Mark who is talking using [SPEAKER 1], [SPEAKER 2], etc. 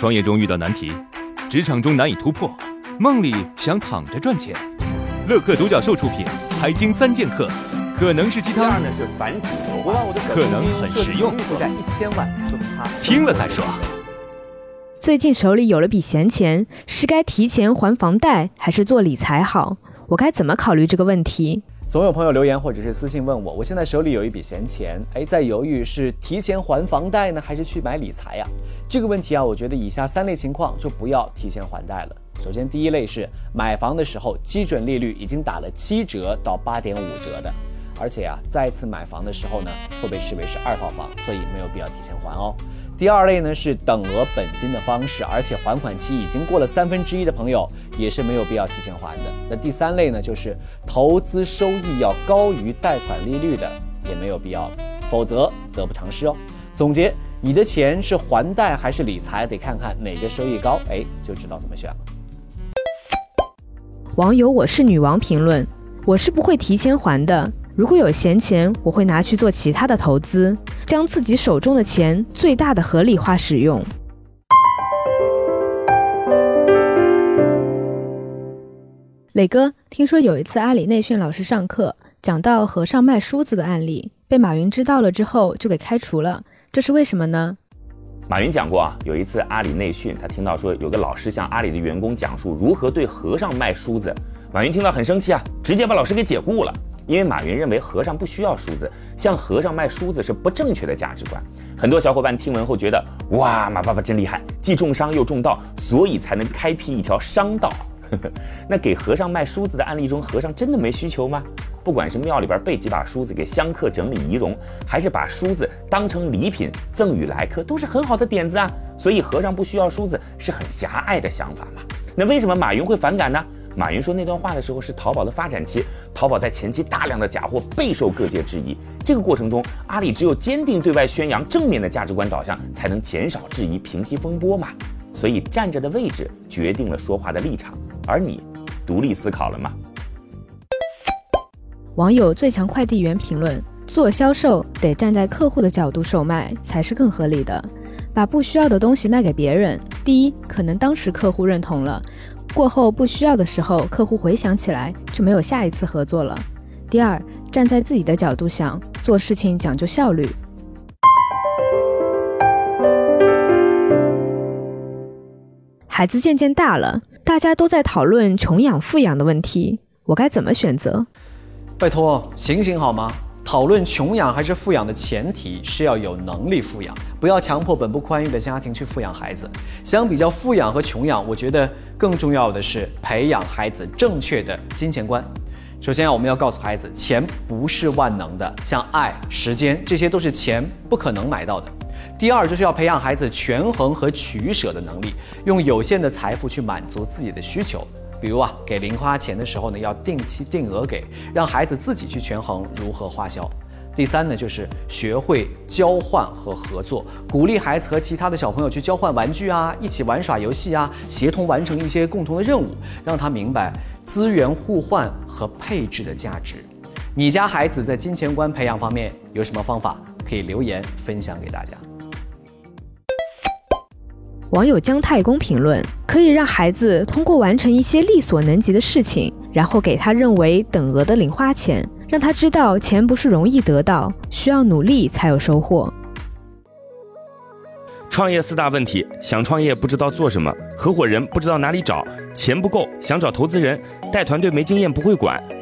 [SPEAKER 1] 创业中遇到难题，职场中难以突破，梦里想躺着赚钱。乐客独角兽出品，《财经三剑客》可能是鸡汤，可能很实用。听了再说。
[SPEAKER 2] 最近手里有了笔闲钱，是该提前还房贷，还是做理财好？我该怎么考虑这个问题？
[SPEAKER 3] 总有朋友留言或者是私信问我，我现在手里有一笔闲钱，哎，在犹豫是提前还房贷呢，还是去买理财呀？这个问题啊，我觉得以下三类情况就不要提前还贷了。首先，第一类是买房的时候基准利率已经打了七折到八点五折的，而且啊，再次买房的时候呢，会被视为是二套房，所以没有必要提前还哦。第二类呢是等额本金的方式，而且还款期已经过了三分之一的朋友，也是没有必要提前还的。那第三类呢就是投资收益要高于贷款利率的，也没有必要了，否则得不偿失哦。总结，你的钱是还贷还是理财，得看看哪个收益高，哎，就知道怎么选了。
[SPEAKER 2] 网友我是女王评论，我是不会提前还的。如果有闲钱，我会拿去做其他的投资，将自己手中的钱最大的合理化使用。磊哥，听说有一次阿里内训老师上课讲到和尚卖梳子的案例，被马云知道了之后就给开除了，这是为什么呢？
[SPEAKER 4] 马云讲过啊，有一次阿里内训，他听到说有个老师向阿里的员工讲述如何对和尚卖梳子，马云听到很生气啊，直接把老师给解雇了。因为马云认为和尚不需要梳子，向和尚卖梳子是不正确的价值观。很多小伙伴听闻后觉得，哇，马爸爸真厉害，既重商又重道，所以才能开辟一条商道。那给和尚卖梳子的案例中，和尚真的没需求吗？不管是庙里边备几把梳子给香客整理仪容，还是把梳子当成礼品赠与来客，都是很好的点子啊。所以和尚不需要梳子是很狭隘的想法嘛？那为什么马云会反感呢？马云说那段话的时候是淘宝的发展期，淘宝在前期大量的假货备受各界质疑。这个过程中，阿里只有坚定对外宣扬正面的价值观导向，才能减少质疑、平息风波嘛。所以站着的位置决定了说话的立场，而你独立思考了吗？
[SPEAKER 2] 网友最强快递员评论：做销售得站在客户的角度售卖才是更合理的，把不需要的东西卖给别人，第一，可能当时客户认同了。过后不需要的时候，客户回想起来就没有下一次合作了。第二，站在自己的角度想，做事情讲究效率。孩子渐渐大了，大家都在讨论穷养富养的问题，我该怎么选择？
[SPEAKER 3] 拜托，醒醒好吗？讨论穷养还是富养的前提是要有能力富养，不要强迫本不宽裕的家庭去富养孩子。相比较富养和穷养，我觉得更重要的是培养孩子正确的金钱观。首先啊，我们要告诉孩子，钱不是万能的，像爱、时间这些都是钱不可能买到的。第二，就是要培养孩子权衡和取舍的能力，用有限的财富去满足自己的需求。比如啊，给零花钱的时候呢，要定期定额给，让孩子自己去权衡如何花销。第三呢，就是学会交换和合作，鼓励孩子和其他的小朋友去交换玩具啊，一起玩耍游戏啊，协同完成一些共同的任务，让他明白资源互换和配置的价值。你家孩子在金钱观培养方面有什么方法？可以留言分享给大家。
[SPEAKER 2] 网友姜太公评论：可以让孩子通过完成一些力所能及的事情，然后给他认为等额的零花钱，让他知道钱不是容易得到，需要努力才有收获。
[SPEAKER 1] 创业四大问题：想创业不知道做什么，合伙人不知道哪里找，钱不够想找投资人，带团队没经验不会管。